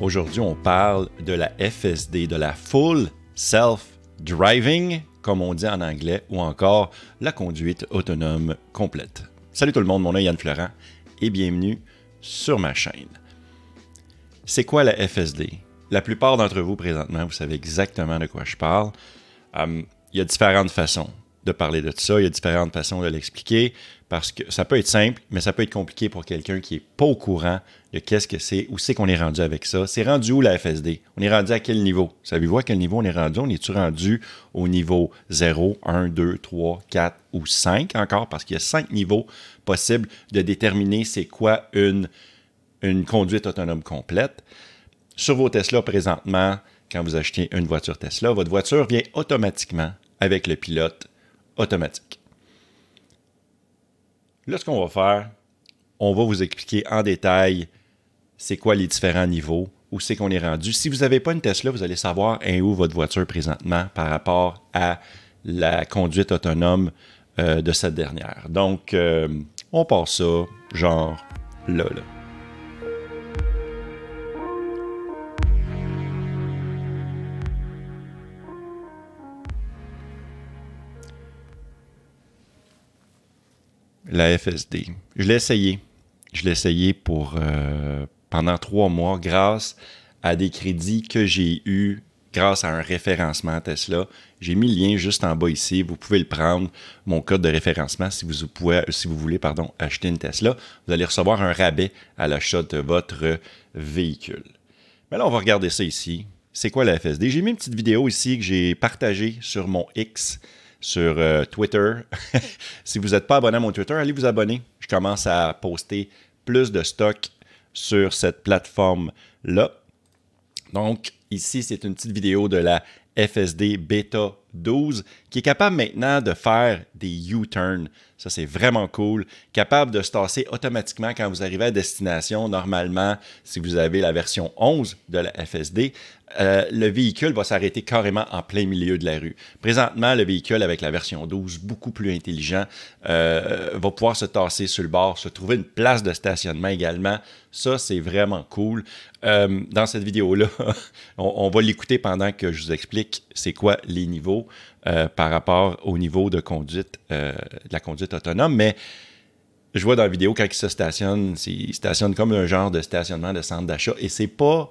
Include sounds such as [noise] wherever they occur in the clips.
Aujourd'hui, on parle de la FSD, de la Full Self Driving, comme on dit en anglais, ou encore la conduite autonome complète. Salut tout le monde, mon nom est Yann Florent et bienvenue sur ma chaîne. C'est quoi la FSD? La plupart d'entre vous présentement, vous savez exactement de quoi je parle. Hum, il y a différentes façons de parler de ça, il y a différentes façons de l'expliquer parce que ça peut être simple, mais ça peut être compliqué pour quelqu'un qui n'est pas au courant de qu'est-ce que c'est, où c'est qu'on est rendu avec ça. C'est rendu où la FSD? On est rendu à quel niveau? Savez-vous à quel niveau on est rendu? On est-tu rendu au niveau 0, 1, 2, 3, 4 ou 5 encore? Parce qu'il y a 5 niveaux possibles de déterminer c'est quoi une, une conduite autonome complète. Sur vos Tesla présentement, quand vous achetez une voiture Tesla, votre voiture vient automatiquement avec le pilote automatique. Là, ce qu'on va faire, on va vous expliquer en détail c'est quoi les différents niveaux, où c'est qu'on est rendu. Si vous n'avez pas une Tesla, vous allez savoir où votre voiture présentement par rapport à la conduite autonome euh, de cette dernière. Donc, euh, on passe ça, genre là, là. La FSD. Je l'ai essayé. Je l'ai essayé pour euh, pendant trois mois grâce à des crédits que j'ai eus grâce à un référencement Tesla. J'ai mis le lien juste en bas ici. Vous pouvez le prendre, mon code de référencement, si vous, pouvez, si vous voulez pardon, acheter une Tesla. Vous allez recevoir un rabais à l'achat de votre véhicule. Mais là, on va regarder ça ici. C'est quoi la FSD? J'ai mis une petite vidéo ici que j'ai partagée sur mon X sur euh, Twitter. [laughs] si vous n'êtes pas abonné à mon Twitter, allez vous abonner. Je commence à poster plus de stock sur cette plateforme-là. Donc, ici, c'est une petite vidéo de la FSD Beta 12 qui est capable maintenant de faire des U-turns. Ça, c'est vraiment cool. Capable de se tasser automatiquement quand vous arrivez à destination. Normalement, si vous avez la version 11 de la FSD, euh, le véhicule va s'arrêter carrément en plein milieu de la rue. Présentement, le véhicule avec la version 12, beaucoup plus intelligent, euh, va pouvoir se tasser sur le bord, se trouver une place de stationnement également. Ça, c'est vraiment cool. Euh, dans cette vidéo-là, [laughs] on, va l'écouter pendant que je vous explique c'est quoi les niveaux par rapport au niveau de conduite, de la conduite autonome. Mais je vois dans la vidéo quand il se stationne, il stationne comme un genre de stationnement de centre d'achat et c'est pas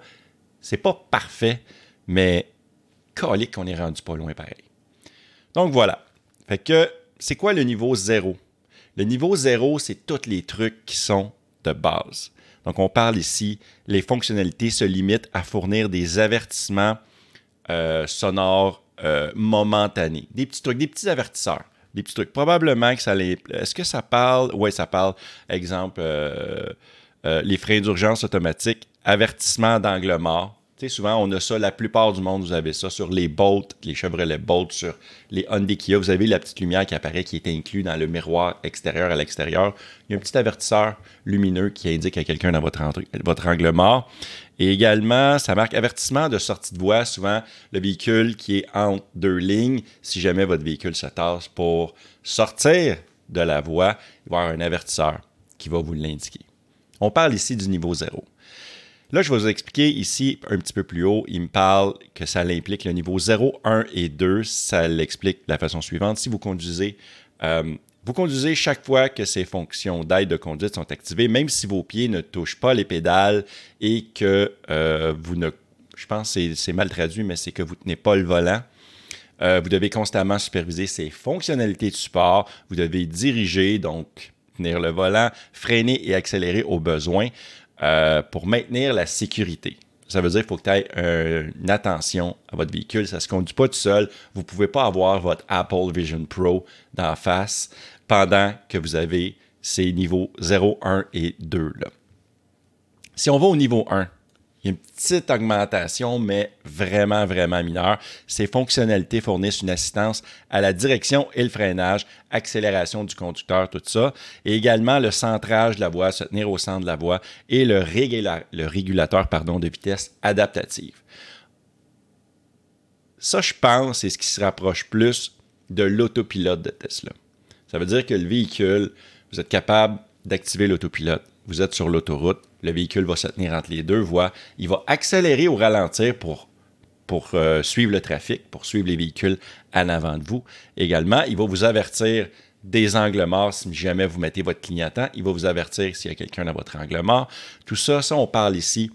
c'est pas parfait, mais colique qu'on est rendu pas loin pareil. Donc voilà. Fait que c'est quoi le niveau zéro? Le niveau zéro, c'est tous les trucs qui sont de base. Donc on parle ici, les fonctionnalités se limitent à fournir des avertissements euh, sonores euh, momentanés. Des petits trucs, des petits avertisseurs. Des petits trucs. Probablement que ça les. Est-ce que ça parle? Oui, ça parle. Exemple, euh, les freins d'urgence automatiques avertissement d'angle mort. Souvent, on a ça, la plupart du monde, vous avez ça sur les Bolt, les Chevrolet Bolt, sur les Hyundai Kia. Vous avez la petite lumière qui apparaît, qui est inclus dans le miroir extérieur à l'extérieur. Il y a un petit avertisseur lumineux qui indique à quelqu'un dans votre, votre angle mort. Et également, ça marque avertissement de sortie de voie. Souvent, le véhicule qui est entre deux lignes, si jamais votre véhicule se tasse pour sortir de la voie, il va y avoir un avertisseur qui va vous l'indiquer. On parle ici du niveau 0. Là, je vais vous expliquer ici un petit peu plus haut. Il me parle que ça implique le niveau 0, 1 et 2. Ça l'explique de la façon suivante. Si vous conduisez, euh, vous conduisez chaque fois que ces fonctions d'aide de conduite sont activées, même si vos pieds ne touchent pas les pédales et que euh, vous ne. Je pense que c'est mal traduit, mais c'est que vous ne tenez pas le volant. Euh, vous devez constamment superviser ces fonctionnalités de support. Vous devez diriger, donc tenir le volant, freiner et accélérer au besoin. Euh, pour maintenir la sécurité. Ça veut dire qu'il faut que tu aies une attention à votre véhicule. Ça ne se conduit pas tout seul. Vous ne pouvez pas avoir votre Apple Vision Pro d'en face pendant que vous avez ces niveaux 0, 1 et 2. Là. Si on va au niveau 1, une petite augmentation, mais vraiment, vraiment mineure. Ces fonctionnalités fournissent une assistance à la direction et le freinage, accélération du conducteur, tout ça. Et également le centrage de la voie, se tenir au centre de la voie et le, régulateur pardon, de vitesse adaptative. Ça, je pense, c'est ce qui se rapproche plus de l'autopilote de Tesla. Ça veut dire que le véhicule, vous êtes capable d'activer l'autopilote. Vous êtes sur l'autoroute, le véhicule va se tenir entre les deux voies, il va accélérer ou ralentir pour, euh, suivre le trafic, pour suivre les véhicules en avant de vous. Également, il va vous avertir des angles morts si jamais vous mettez votre clignotant. Il va vous avertir s'il y a quelqu'un dans votre angle mort. Tout ça, ça, on parle ici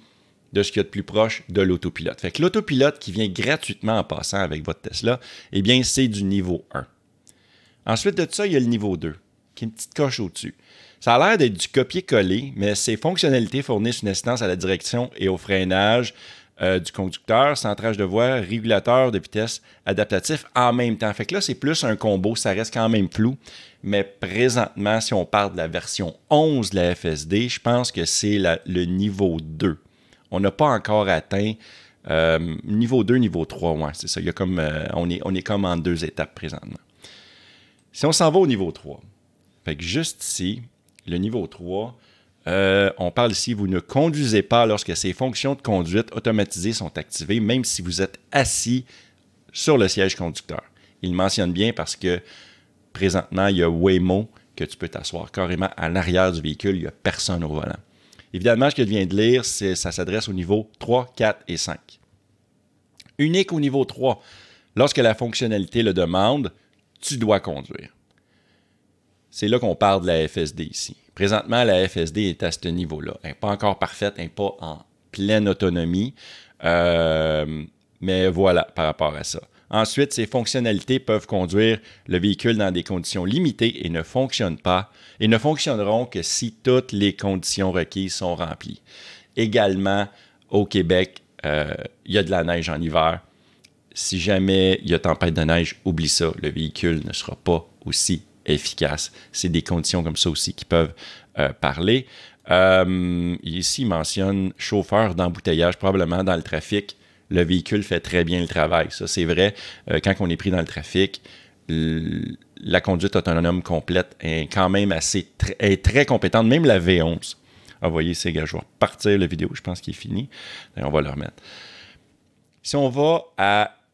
de ce qu'il y a de plus proche de l'autopilote. Fait que l'autopilote qui vient gratuitement en passant avec votre Tesla, eh bien, c'est du niveau 1. Ensuite de ça, il y a le niveau 2, qui est une petite coche au-dessus. Ça a l'air d'être du copier-coller, mais ces fonctionnalités fournissent une assistance à la direction et au freinage euh, du conducteur, centrage de voie, régulateur de vitesse adaptatif en même temps. Fait que là, c'est plus un combo, ça reste quand même flou. Mais présentement, si on parle de la version 11 de la FSD, je pense que c'est le niveau 2. On n'a pas encore atteint euh, niveau 2, niveau 3, ouais, c'est ça. Il y a comme, euh, on, est, on est comme en deux étapes présentement. Si on s'en va au niveau 3, fait que juste ici, le niveau 3, euh, on parle ici, vous ne conduisez pas lorsque ces fonctions de conduite automatisées sont activées, même si vous êtes assis sur le siège conducteur. Il mentionne bien parce que présentement, il y a Waymo que tu peux t'asseoir carrément à l'arrière du véhicule, il n'y a personne au volant. Évidemment, ce que je viens de lire, c'est, ça s'adresse au niveau 3, 4 et 5. Unique au niveau 3. Lorsque la fonctionnalité le demande, tu dois conduire. C'est là qu'on parle de la FSD ici. Présentement, la FSD est à ce niveau-là. Elle n'est pas encore parfaite, elle n'est pas en pleine autonomie. Euh, mais voilà par rapport à ça. Ensuite, ces fonctionnalités peuvent conduire le véhicule dans des conditions limitées et ne fonctionnent pas et ne fonctionneront que si toutes les conditions requises sont remplies. Également, au Québec, euh, il y a de la neige en hiver. Si jamais il y a tempête de neige, oublie ça, le véhicule ne sera pas aussi efficace. C'est des conditions comme ça aussi qui peuvent euh, parler. Euh, ici, il mentionne chauffeur d'embouteillage, probablement dans le trafic. Le véhicule fait très bien le travail. Ça, c'est vrai. Euh, quand on est pris dans le trafic, la conduite autonome complète est quand même assez très compétente. Même la V11. Ah, vous voyez, c'est gars, je vais repartir la vidéo. Je pense qu'il est fini. on va le remettre. Si on va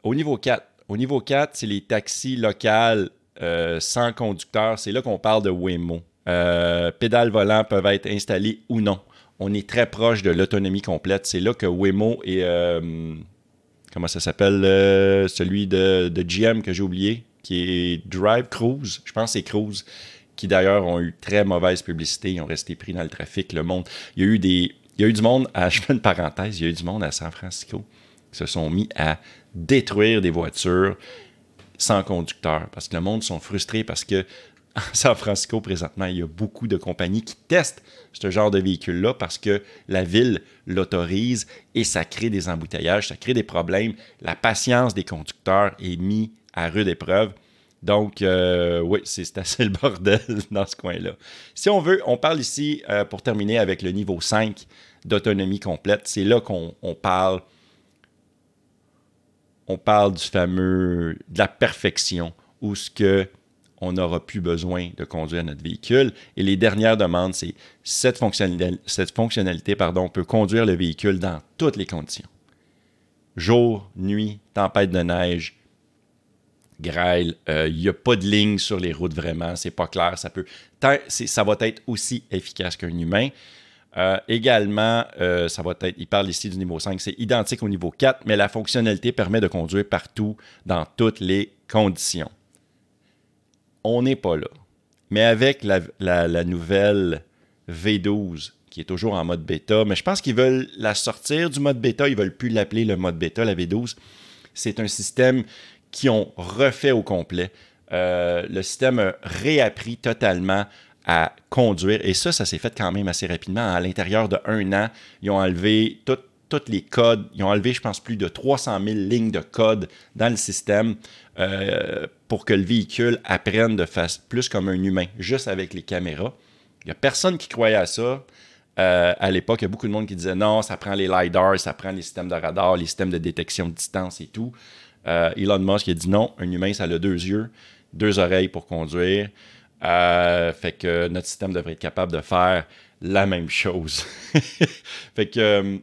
au niveau 4, au niveau 4, c'est les taxis locaux euh, sans conducteur, c'est là qu'on parle de Waymo. Euh, pédales volant peuvent être installées ou non. On est très proche de l'autonomie complète. C'est là que Waymo et euh, comment ça s'appelle celui de, GM que j'ai oublié, qui est Drive Cruise. Je pense que c'est Cruise qui d'ailleurs ont eu très mauvaise publicité, ils ont resté pris dans le trafic, le monde. Il y a eu des. Il y a eu du monde, à, [laughs] je fais une parenthèse, il y a eu du monde à San Francisco qui se sont mis à détruire des voitures sans conducteur parce que le monde sont frustrés parce que à [laughs] San Francisco, présentement, il y a beaucoup de compagnies qui testent ce genre de véhicule-là parce que la ville l'autorise et ça crée des embouteillages, ça crée des problèmes. La patience des conducteurs est mise à rude épreuve. Donc, euh, oui, c'est assez le bordel [laughs] dans ce coin-là. Si on veut, on parle ici, euh, pour terminer, avec le niveau 5 d'autonomie complète. C'est là qu'on parle on parle du fameux, de la perfection, où ce que on n'aura plus besoin de conduire notre véhicule. Et les dernières demandes, c'est cette fonctionnalité, cette fonctionnalité peut conduire le véhicule dans toutes les conditions. Jour, nuit, tempête de neige, grêle, euh, il n'y a pas de ligne sur les routes vraiment, c'est pas clair, ça peut. Ça va être aussi efficace qu'un humain. Euh, également, euh, ça va être, il parle ici du niveau 5, c'est identique au niveau 4, mais la fonctionnalité permet de conduire partout dans toutes les conditions. On n'est pas là. Mais avec la, nouvelle V12, qui est toujours en mode bêta, mais je pense qu'ils veulent la sortir du mode bêta, ils ne veulent plus l'appeler le mode bêta, la V12. C'est un système qui ont refait au complet. Euh, le système a réappris totalement à conduire. Et ça, ça s'est fait quand même assez rapidement. À l'intérieur de un an, ils ont enlevé tous les codes. Ils ont enlevé, je pense, plus de 300 000 lignes de code dans le système euh, pour que le véhicule apprenne de face plus comme un humain, juste avec les caméras. Il n'y a personne qui croyait à ça. Euh, à l'époque, il y a beaucoup de monde qui disait non, ça prend les LiDAR, ça prend les systèmes de radar, les systèmes de détection de distance et tout. Euh, Elon Musk a dit non, un humain, ça a deux yeux, deux oreilles pour conduire. Euh, fait que notre système devrait être capable de faire la même chose. [laughs] fait, que, euh,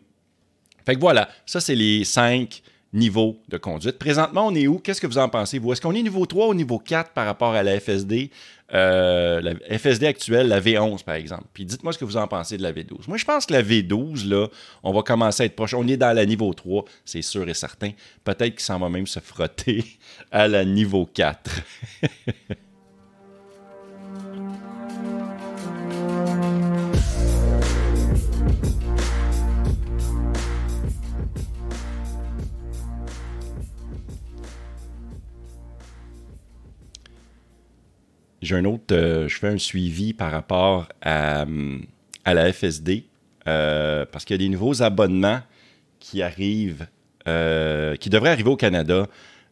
fait que voilà, ça c'est les cinq niveau de conduite. Présentement, on est où? Qu'est-ce que vous en pensez, vous? Est-ce qu'on est niveau 3 ou niveau 4 par rapport à la FSD? Euh, la FSD actuelle, la V11, par exemple? Puis dites-moi ce que vous en pensez de la V12. Moi, je pense que la V12, là, on va commencer à être proche. On est dans la niveau 3, c'est sûr et certain. Peut-être qu'il s'en va même se frotter [laughs] à la niveau 4. [laughs] j'ai un autre, euh, je fais un suivi par rapport à, la FSD euh, parce qu'il y a des nouveaux abonnements qui arrivent, euh, qui devraient arriver au Canada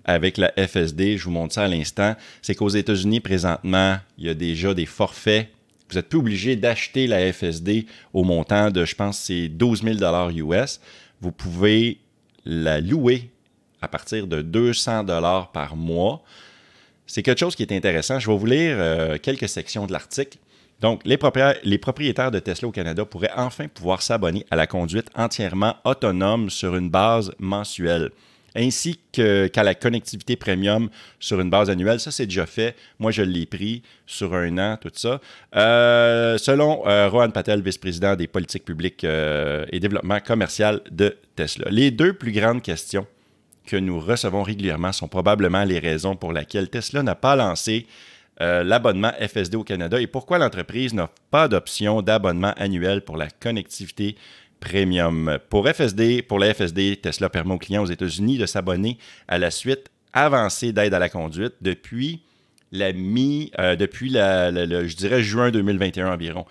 avec la FSD. Je vous montre ça à l'instant. C'est qu'aux États-Unis, présentement, il y a déjà des forfaits. Vous n'êtes plus obligé d'acheter la FSD au montant de, je pense, c'est 12 000 US. Vous pouvez la louer à partir de 200 par mois c'est quelque chose qui est intéressant. Je vais vous lire euh, quelques sections de l'article. Donc, les propriétaires, de Tesla au Canada pourraient enfin pouvoir s'abonner à la conduite entièrement autonome sur une base mensuelle, ainsi qu'à la connectivité premium sur une base annuelle. Ça, c'est déjà fait. Moi, je l'ai pris sur un an, tout ça. Euh, selon euh, Rohan Patel, vice-président des politiques publiques et développement commercial de Tesla. Les deux plus grandes questions que nous recevons régulièrement sont probablement les raisons pour lesquelles Tesla n'a pas lancé euh, l'abonnement FSD au Canada et pourquoi l'entreprise n'a pas d'option d'abonnement annuel pour la connectivité premium. Pour FSD, pour la FSD, Tesla permet aux clients aux États-Unis de s'abonner à la suite avancée d'aide à la conduite depuis la mi, euh, depuis la, je dirais juin 2021 environ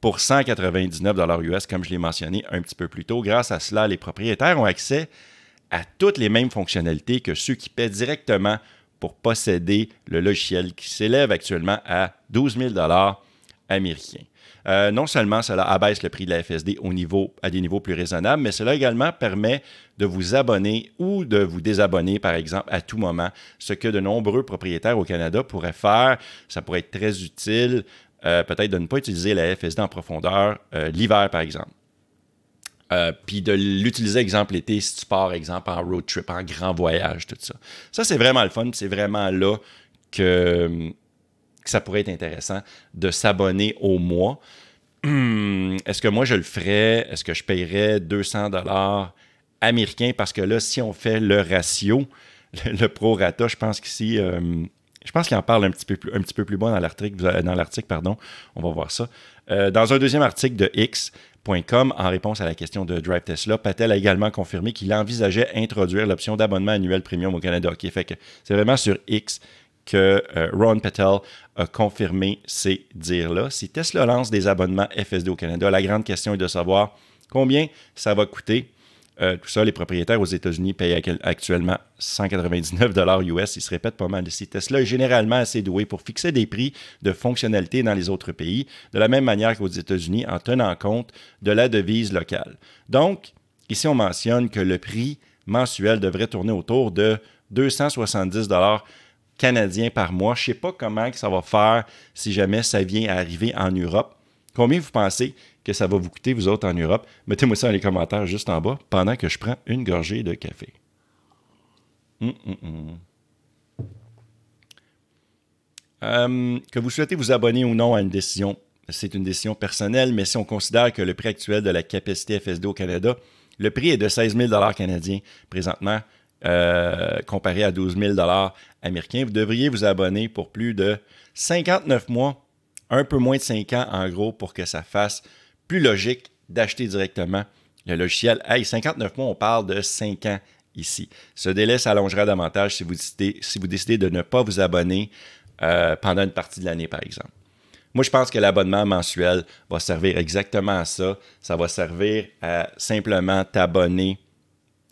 pour 199 US, comme je l'ai mentionné un petit peu plus tôt. Grâce à cela, les propriétaires ont accès à toutes les mêmes fonctionnalités que ceux qui paient directement pour posséder le logiciel qui s'élève actuellement à 12 000 américains. Euh, non seulement cela abaisse le prix de la FSD au niveau, à des niveaux plus raisonnables, mais cela également permet de vous abonner ou de vous désabonner, par exemple, à tout moment, ce que de nombreux propriétaires au Canada pourraient faire. Ça pourrait être très utile, euh, peut-être de ne pas utiliser la FSD en profondeur euh, l'hiver, par exemple. Euh, puis de l'utiliser, exemple, l'été, si tu exemple, en road trip, en grand voyage, tout ça. Ça, c'est vraiment le fun. C'est vraiment là que, ça pourrait être intéressant de s'abonner au mois. Est-ce que moi, je le ferais? Est-ce que je paierais 200 dollars américains? Parce que là, si on fait le ratio, le, pro-rata, je pense qu'ici... Euh, je pense qu'il en parle un petit peu plus, un petit peu plus bas dans l'article, dans l'article, pardon. On va voir ça. Euh, dans un deuxième article de X, en réponse à la question de Drive Tesla, Patel a également confirmé qu'il envisageait introduire l'option d'abonnement annuel premium au Canada. fait que c'est vraiment sur X que euh, Ron Patel a confirmé ces dires-là. Si Tesla lance des abonnements FSD au Canada, la grande question est de savoir combien ça va coûter euh, tout ça, les propriétaires aux États-Unis payent actuellement 199 US. Ils se répètent pas mal ici. Tesla est généralement assez doué pour fixer des prix de fonctionnalité dans les autres pays, de la même manière qu'aux États-Unis, en tenant compte de la devise locale. Donc, ici, on mentionne que le prix mensuel devrait tourner autour de 270 canadiens par mois. Je ne sais pas comment ça va faire si jamais ça vient arriver en Europe. Combien vous pensez que ça va vous coûter, vous autres, en Europe? Mettez-moi ça dans les commentaires juste en bas pendant que je prends une gorgée de café. Hum, hum, hum. Euh, que vous souhaitez vous abonner ou non à une décision, c'est une décision personnelle, mais si on considère que le prix actuel de la capacité FSD au Canada, le prix est de 16 000 canadiens présentement, euh, comparé à 12 000 américains, vous devriez vous abonner pour plus de 59 mois, un peu moins de 5 ans en gros, pour que ça fasse plus logique d'acheter directement le logiciel. Hey, 59 mois, on parle de 5 ans ici. Ce délai s'allongera davantage si vous, décidez, de ne pas vous abonner euh, pendant une partie de l'année, par exemple. Moi, je pense que l'abonnement mensuel va servir exactement à ça. Ça va servir à simplement t'abonner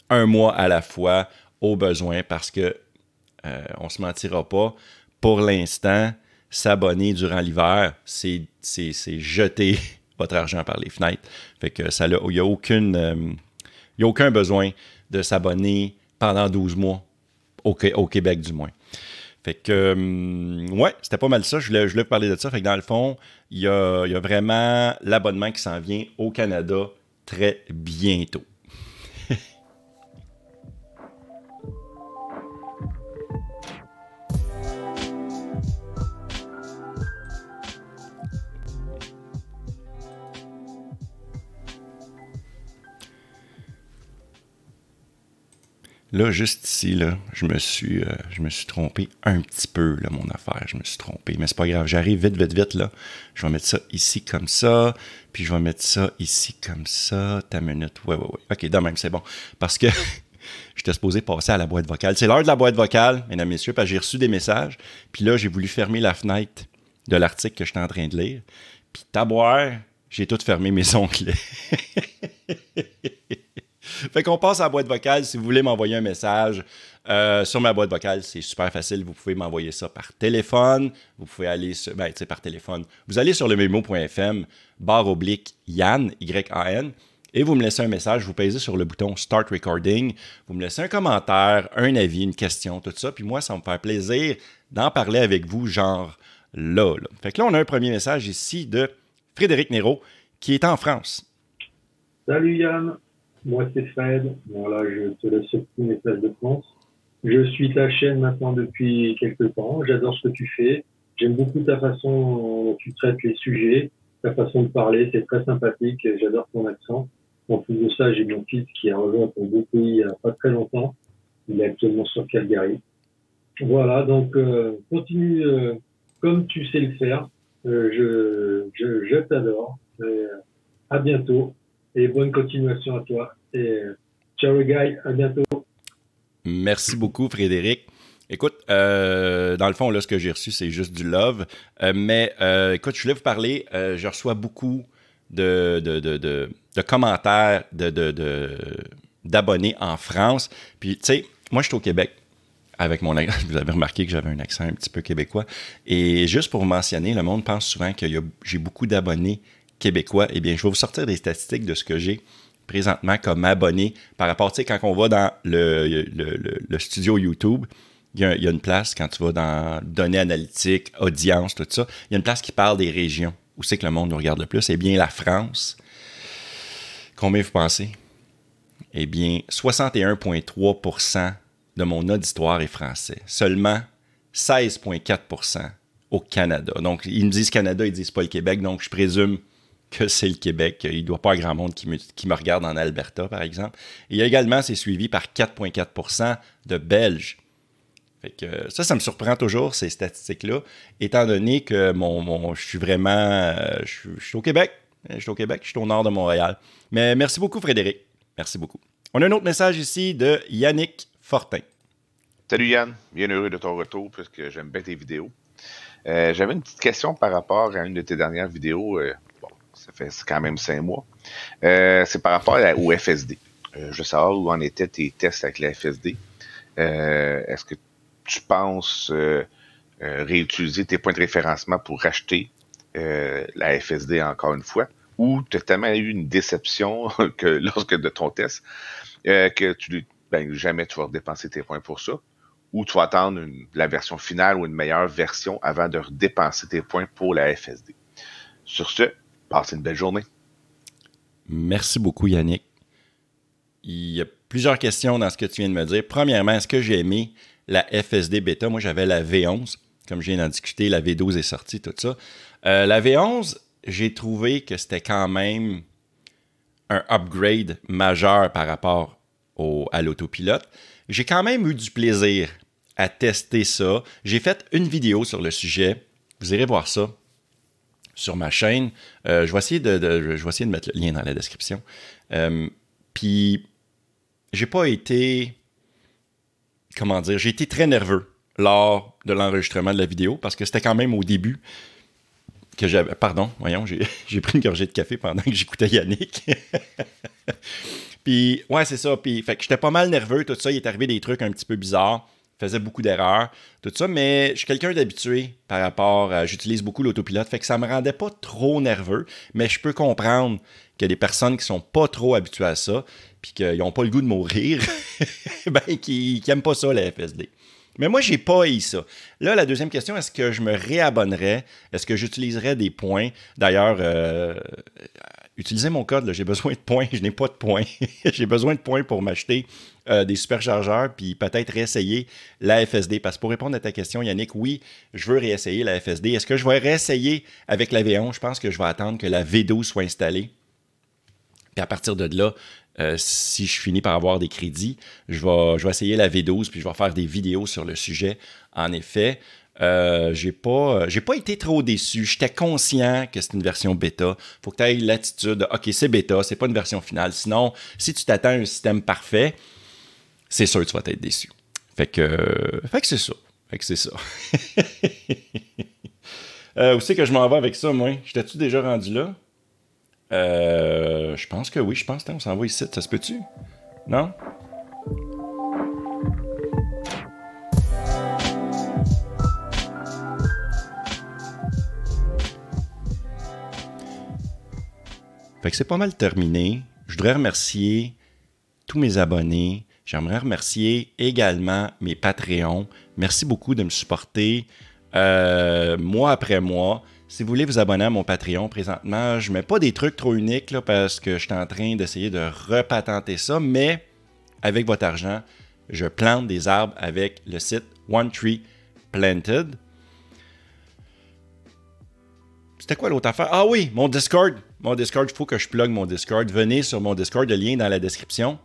un mois à la fois au besoin parce que euh, on ne se mentira pas. Pour l'instant, s'abonner durant l'hiver, c'est jeter votre argent par les fenêtres. Fait que ça il n'y. Euh, a aucun besoin de s'abonner pendant 12 mois, au, Québec du moins. Fait que, euh, ouais, c'était pas mal ça. Je voulais, je parler de ça. Fait que dans le fond, il y a vraiment l'abonnement qui s'en vient au Canada très bientôt. Là, juste ici, là, je me suis, euh, je me suis trompé un petit peu, là, mon affaire. Je me suis trompé, mais c'est pas grave. J'arrive vite, vite, vite, là. Je vais mettre ça ici comme ça, puis je vais mettre ça ici comme ça. Ta minute. Ouais, ouais, ouais. OK, de même, c'est bon. Parce que [laughs] j'étais supposé passer à la boîte vocale. C'est l'heure de la boîte vocale, mesdames, messieurs, parce que j'ai reçu des messages. Puis là, j'ai voulu fermer la fenêtre de l'article que j'étais en train de lire. Puis taboire, j'ai tout fermé mes [laughs] onglets. Fait qu'on passe à la boîte vocale. Si vous voulez m'envoyer un message euh, sur ma boîte vocale, c'est super facile. Vous pouvez m'envoyer ça par téléphone. Vous pouvez aller sur, ben, par téléphone. Vous allez sur le memo.fm, barre oblique Yann, Y-A-N, et vous me laissez un message. Vous pèsez sur le bouton Start Recording. Vous me laissez un commentaire, un avis, une question, tout ça. Puis moi, ça me fait plaisir d'en parler avec vous, genre là, là. Fait que là, on a un premier message ici de Frédéric Néraud, qui est en France. Salut Yann, moi c'est Fred. Voilà, je te laisse ce petit message de France. Je suis ta chaîne maintenant depuis quelques temps. J'adore ce que tu fais. J'aime beaucoup ta façon dont tu traites les sujets, ta façon de parler. C'est très sympathique. J'adore ton accent. En plus de ça, j'ai mon fils qui a rejoint ton beau pays il n'y a pas très longtemps. Il est actuellement sur Calgary. Voilà, donc euh, continue euh, comme tu sais le faire. Euh, je, je, je t'adore. à bientôt et bonne continuation à toi. Et ciao les gars, à bientôt. Merci beaucoup Frédéric. Écoute, euh, dans le fond, là, ce que j'ai reçu, c'est juste du love. Euh, mais écoute, je voulais vous parler, je reçois beaucoup de, commentaires d'abonnés en France. Puis, tu sais, moi, je suis au Québec avec mon [laughs] vous avez remarqué que j'avais un accent un petit peu québécois. Et juste pour mentionner, le monde pense souvent que j'ai beaucoup d'abonnés québécois. Eh bien, je vais vous sortir des statistiques de ce que j'ai présentement comme abonnés par rapport, tu sais, quand on va dans le, le, studio YouTube, il y, a, une place, quand tu vas dans données analytiques, audience, tout ça, il y a une place qui parle des régions. Où c'est que le monde nous regarde le plus? Eh bien, la France. Combien vous pensez? Eh bien, 61,3% de mon auditoire est français. Seulement 16,4% au Canada. Donc, ils me disent Canada, ils disent pas le Québec, donc je présume c'est le Québec. Il ne doit pas avoir grand monde qui me, regarde en Alberta, par exemple. Et également, c'est suivi par 4,4% de Belges. Fait que ça, ça me surprend toujours, ces statistiques-là, étant donné que mon, je suis vraiment... Euh, je, suis au Québec. Je suis au Québec, je suis au nord de Montréal. Mais merci beaucoup, Frédéric. Merci beaucoup. On a un autre message ici de Yannick Fortin. Salut Yann, bien heureux de ton retour puisque j'aime bien tes vidéos. Euh, j'avais une petite question par rapport à une de tes dernières vidéos. Euh, ça fait quand même cinq mois. Euh, c'est par rapport au FSD. je veux savoir où en étaient tes tests avec la FSD. Est-ce que tu penses réutiliser tes points de référencement pour racheter la FSD encore une fois? Ou tu as tellement eu une déception [laughs] que lorsque de ton test que tu ben, jamais tu vas dépenser tes points pour ça? Ou tu vas attendre la version finale ou une meilleure version avant de dépenser tes points pour la FSD. Sur ce, passez une belle journée. Merci beaucoup, Yannick. Il y a plusieurs questions dans ce que tu viens de me dire. Premièrement, est-ce que j'ai aimé la FSD bêta? Moi, j'avais la V11. Comme je viens d'en discuter, la V12 est sortie, tout ça. Euh, la V11, j'ai trouvé que c'était quand même un upgrade majeur par rapport à l'autopilote. J'ai quand même eu du plaisir à tester ça. J'ai fait une vidéo sur le sujet. Vous irez voir ça sur ma chaîne. Euh, je, vais essayer de, mettre le lien dans la description. Euh, puis, j'ai pas été. Comment dire J'ai été très nerveux lors de l'enregistrement de la vidéo parce que c'était quand même au début que j'avais. Pardon, voyons, j'ai [laughs] pris une gorgée de café pendant que j'écoutais Yannick. [laughs] Puis, ouais, c'est ça. Puis, fait que j'étais pas mal nerveux, tout ça. Il est arrivé des trucs un petit peu bizarres. Faisais beaucoup d'erreurs, tout ça. Mais je suis quelqu'un d'habitué par rapport à. J'utilise beaucoup l'autopilote. Fait que ça me rendait pas trop nerveux. Mais je peux comprendre a des personnes qui sont pas trop habituées à ça. Puis qu'ils n'ont pas le goût de mourir. [laughs] ben, qui, qui aiment pas ça, la FSD. Mais moi, j'ai pas eu ça. Là, la deuxième question, est-ce que je me réabonnerais? Est-ce que j'utiliserais des points? D'ailleurs, euh, utilisez mon code, j'ai besoin de points, je n'ai pas de points. [laughs] j'ai besoin de points pour m'acheter euh, des superchargeurs, puis peut-être réessayer la FSD. Parce que pour répondre à ta question, Yannick, oui, je veux réessayer la FSD. Est-ce que je vais réessayer avec la V11? Je pense que je vais attendre que la V12 soit installée Puis à partir de là, euh, si je finis par avoir des crédits, je vais, je vais essayer la V12 puis je vais faire des vidéos sur le sujet. En effet, euh, j'ai pas, j'ai pas été trop déçu. J'étais conscient que c'est une version bêta. Faut que tu aies l'attitude, ok, c'est bêta, c'est pas une version finale. Sinon, si tu t'attends à un système parfait, c'est sûr que tu vas être déçu. Fait que, fait que c'est ça. Fait que c'est ça. [laughs] euh, où c'est que je m'en vais avec ça, moi? J'étais-tu déjà rendu là? Euh, je pense que oui, je pense. qu'on s'en va ici. Ça se peut-tu? Non? Fait que c'est pas mal terminé. Je voudrais remercier tous mes abonnés. J'aimerais remercier également mes Patreons. Merci beaucoup de me supporter euh, mois après mois. Si vous voulez vous abonner à mon Patreon présentement, je ne mets pas des trucs trop uniques là, parce que je suis en train d'essayer de repatenter ça, mais avec votre argent, je plante des arbres avec le site One Tree Planted. C'était quoi l'autre affaire? Ah oui, mon Discord. Mon Discord, il faut que je plug mon Discord. Venez sur mon Discord, le lien dans la description.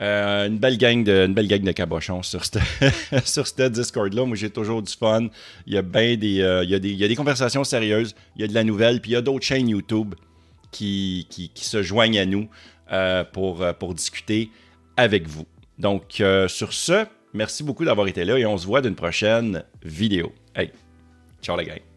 Euh, une, belle gang de, belle gang de cabochons sur ce [laughs] sur Discord-là. Moi, j'ai toujours du fun. Il y a bien des, euh, il y y a des conversations sérieuses, il y a de la nouvelle, puis il y a d'autres chaînes YouTube qui, se joignent à nous euh, pour, pour discuter avec vous. Donc, sur ce, merci beaucoup d'avoir été là et on se voit d'une prochaine vidéo. Hey, ciao les gars.